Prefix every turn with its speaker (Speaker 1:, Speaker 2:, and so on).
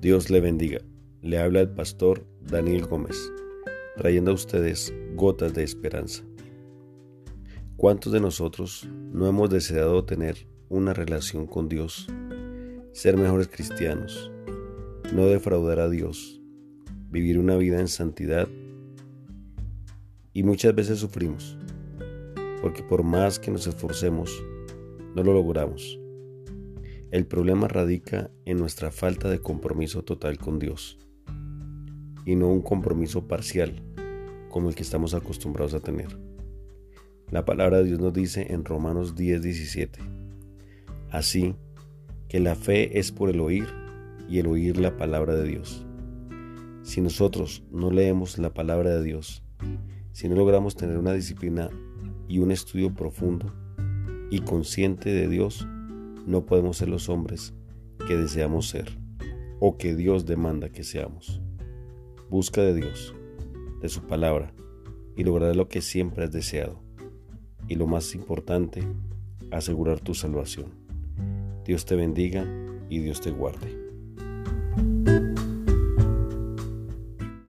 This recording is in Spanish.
Speaker 1: Dios le bendiga. Le habla el pastor Daniel Gómez, trayendo a ustedes gotas de esperanza. ¿Cuántos de nosotros no hemos deseado tener una relación con Dios, ser mejores cristianos, no defraudar a Dios, vivir una vida en santidad? Y muchas veces sufrimos, porque por más que nos esforcemos, no lo logramos. El problema radica en nuestra falta de compromiso total con Dios y no un compromiso parcial como el que estamos acostumbrados a tener. La palabra de Dios nos dice en Romanos 10:17, así que la fe es por el oír y el oír la palabra de Dios. Si nosotros no leemos la palabra de Dios, si no logramos tener una disciplina y un estudio profundo y consciente de Dios, no podemos ser los hombres que deseamos ser o que Dios demanda que seamos. Busca de Dios, de su palabra, y lograr lo que siempre has deseado. Y lo más importante, asegurar tu salvación. Dios te bendiga y Dios te guarde.